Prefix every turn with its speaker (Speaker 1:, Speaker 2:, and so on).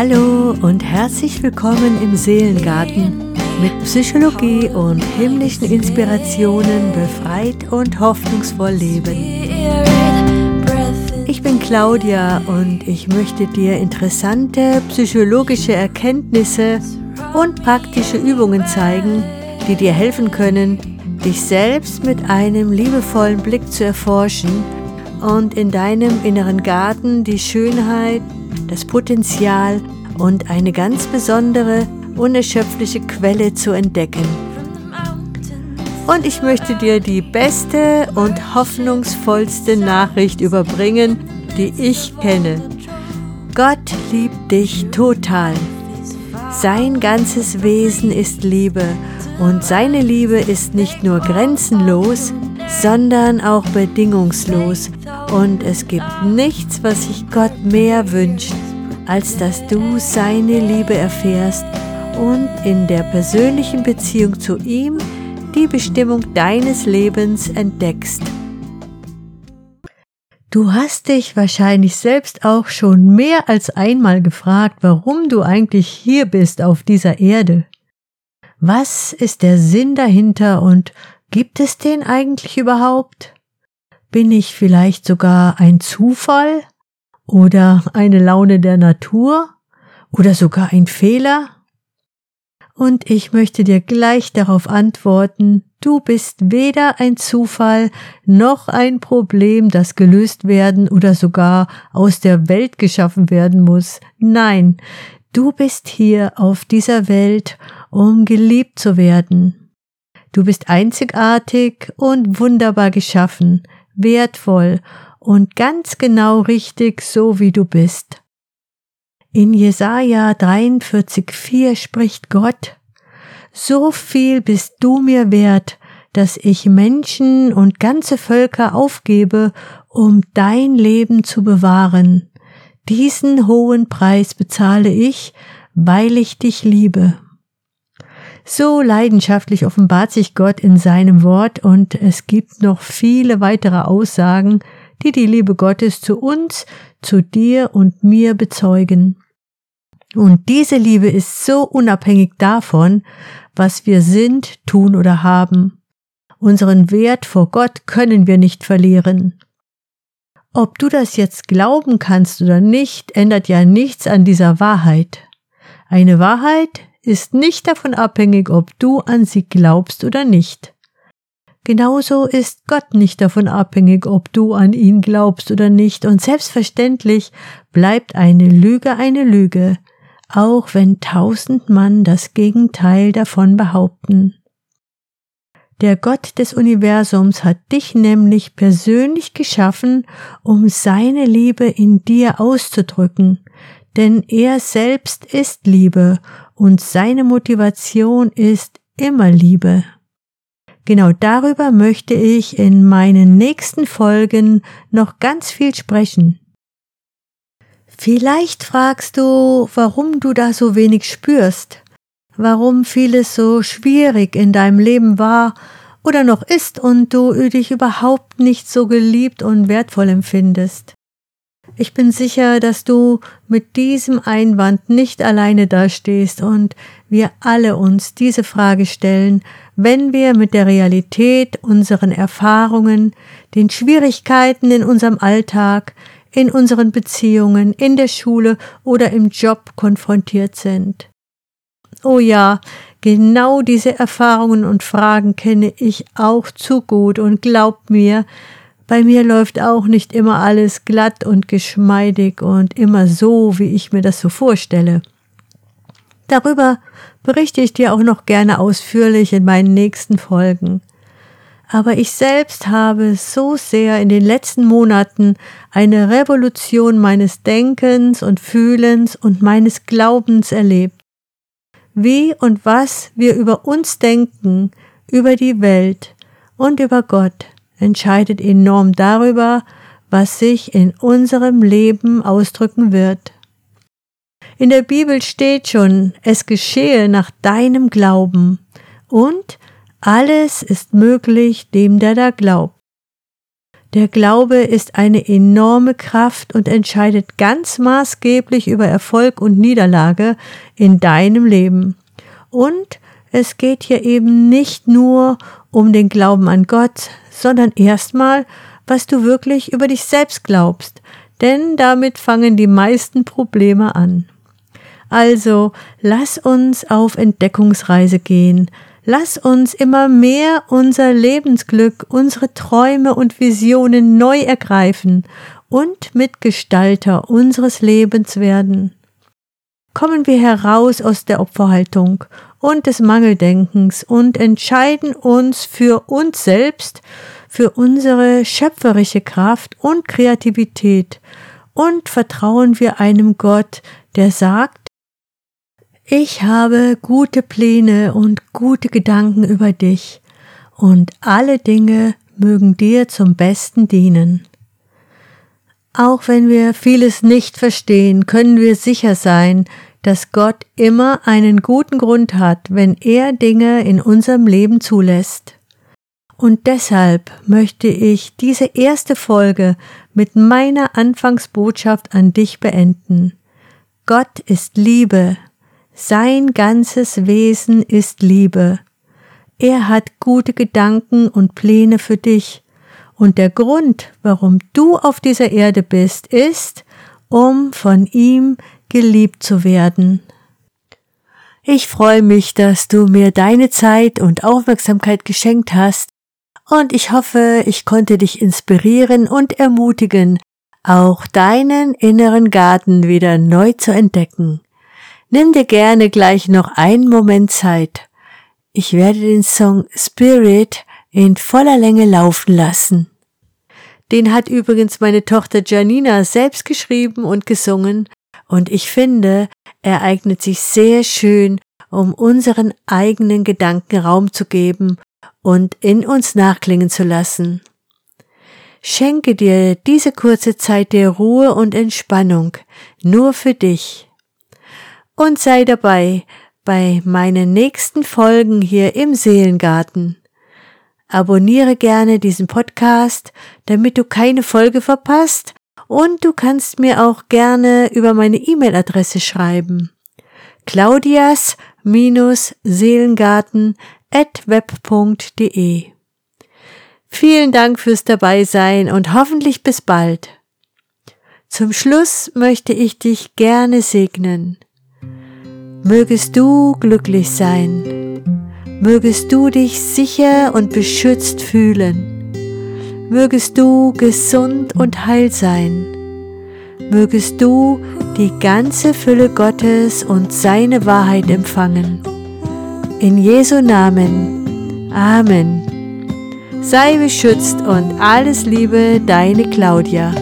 Speaker 1: Hallo und herzlich willkommen im Seelengarten mit Psychologie und himmlischen Inspirationen befreit und hoffnungsvoll leben. Ich bin Claudia und ich möchte dir interessante psychologische Erkenntnisse und praktische Übungen zeigen, die dir helfen können, dich selbst mit einem liebevollen Blick zu erforschen und in deinem inneren Garten die Schönheit, das Potenzial und eine ganz besondere, unerschöpfliche Quelle zu entdecken. Und ich möchte dir die beste und hoffnungsvollste Nachricht überbringen, die ich kenne. Gott liebt dich total. Sein ganzes Wesen ist Liebe und seine Liebe ist nicht nur grenzenlos, sondern auch bedingungslos. Und es gibt nichts, was sich Gott mehr wünscht, als dass du seine Liebe erfährst und in der persönlichen Beziehung zu ihm die Bestimmung deines Lebens entdeckst. Du hast dich wahrscheinlich selbst auch schon mehr als einmal gefragt, warum du eigentlich hier bist auf dieser Erde. Was ist der Sinn dahinter und Gibt es den eigentlich überhaupt? Bin ich vielleicht sogar ein Zufall oder eine Laune der Natur oder sogar ein Fehler? Und ich möchte dir gleich darauf antworten, du bist weder ein Zufall noch ein Problem, das gelöst werden oder sogar aus der Welt geschaffen werden muss. Nein, du bist hier auf dieser Welt, um geliebt zu werden, Du bist einzigartig und wunderbar geschaffen, wertvoll und ganz genau richtig so wie du bist. In Jesaja 43,4 spricht Gott, so viel bist du mir wert, dass ich Menschen und ganze Völker aufgebe, um dein Leben zu bewahren. Diesen hohen Preis bezahle ich, weil ich dich liebe. So leidenschaftlich offenbart sich Gott in seinem Wort und es gibt noch viele weitere Aussagen, die die Liebe Gottes zu uns, zu dir und mir bezeugen. Und diese Liebe ist so unabhängig davon, was wir sind, tun oder haben. Unseren Wert vor Gott können wir nicht verlieren. Ob du das jetzt glauben kannst oder nicht, ändert ja nichts an dieser Wahrheit. Eine Wahrheit, ist nicht davon abhängig, ob du an sie glaubst oder nicht. Genauso ist Gott nicht davon abhängig, ob du an ihn glaubst oder nicht, und selbstverständlich bleibt eine Lüge eine Lüge, auch wenn tausend Mann das Gegenteil davon behaupten. Der Gott des Universums hat dich nämlich persönlich geschaffen, um seine Liebe in dir auszudrücken, denn er selbst ist Liebe und seine Motivation ist immer Liebe. Genau darüber möchte ich in meinen nächsten Folgen noch ganz viel sprechen. Vielleicht fragst du, warum du da so wenig spürst, warum vieles so schwierig in deinem Leben war oder noch ist und du dich überhaupt nicht so geliebt und wertvoll empfindest. Ich bin sicher, dass du mit diesem Einwand nicht alleine dastehst und wir alle uns diese Frage stellen, wenn wir mit der Realität, unseren Erfahrungen, den Schwierigkeiten in unserem Alltag, in unseren Beziehungen, in der Schule oder im Job konfrontiert sind. Oh ja, genau diese Erfahrungen und Fragen kenne ich auch zu gut und glaub mir, bei mir läuft auch nicht immer alles glatt und geschmeidig und immer so, wie ich mir das so vorstelle. Darüber berichte ich dir auch noch gerne ausführlich in meinen nächsten Folgen. Aber ich selbst habe so sehr in den letzten Monaten eine Revolution meines Denkens und Fühlens und meines Glaubens erlebt. Wie und was wir über uns denken, über die Welt und über Gott, entscheidet enorm darüber, was sich in unserem Leben ausdrücken wird. In der Bibel steht schon, es geschehe nach deinem Glauben und alles ist möglich dem, der da glaubt. Der Glaube ist eine enorme Kraft und entscheidet ganz maßgeblich über Erfolg und Niederlage in deinem Leben. Und es geht hier eben nicht nur um den Glauben an Gott, sondern erstmal, was du wirklich über dich selbst glaubst, denn damit fangen die meisten Probleme an. Also lass uns auf Entdeckungsreise gehen, Lass uns immer mehr unser Lebensglück, unsere Träume und Visionen neu ergreifen und Mitgestalter unseres Lebens werden. Kommen wir heraus aus der Opferhaltung und des Mangeldenkens und entscheiden uns für uns selbst, für unsere schöpferische Kraft und Kreativität und vertrauen wir einem Gott, der sagt, ich habe gute Pläne und gute Gedanken über dich, und alle Dinge mögen dir zum Besten dienen. Auch wenn wir vieles nicht verstehen, können wir sicher sein, dass Gott immer einen guten Grund hat, wenn er Dinge in unserem Leben zulässt. Und deshalb möchte ich diese erste Folge mit meiner Anfangsbotschaft an dich beenden. Gott ist Liebe sein ganzes Wesen ist Liebe. Er hat gute Gedanken und Pläne für dich. Und der Grund, warum du auf dieser Erde bist, ist, um von ihm geliebt zu werden. Ich freue mich, dass du mir deine Zeit und Aufmerksamkeit geschenkt hast, und ich hoffe, ich konnte dich inspirieren und ermutigen, auch deinen inneren Garten wieder neu zu entdecken. Nimm dir gerne gleich noch einen Moment Zeit. Ich werde den Song Spirit in voller Länge laufen lassen. Den hat übrigens meine Tochter Janina selbst geschrieben und gesungen, und ich finde, er eignet sich sehr schön, um unseren eigenen Gedanken Raum zu geben und in uns nachklingen zu lassen. Schenke dir diese kurze Zeit der Ruhe und Entspannung nur für dich und sei dabei bei meinen nächsten Folgen hier im Seelengarten. Abonniere gerne diesen Podcast, damit du keine Folge verpasst und du kannst mir auch gerne über meine E-Mail-Adresse schreiben. claudias-seelengarten at web.de Vielen Dank fürs Dabeisein und hoffentlich bis bald. Zum Schluss möchte ich dich gerne segnen. Mögest du glücklich sein. Mögest du dich sicher und beschützt fühlen. Mögest du gesund und heil sein. Mögest du die ganze Fülle Gottes und seine Wahrheit empfangen. In Jesu Namen. Amen. Sei beschützt und alles Liebe, deine Claudia.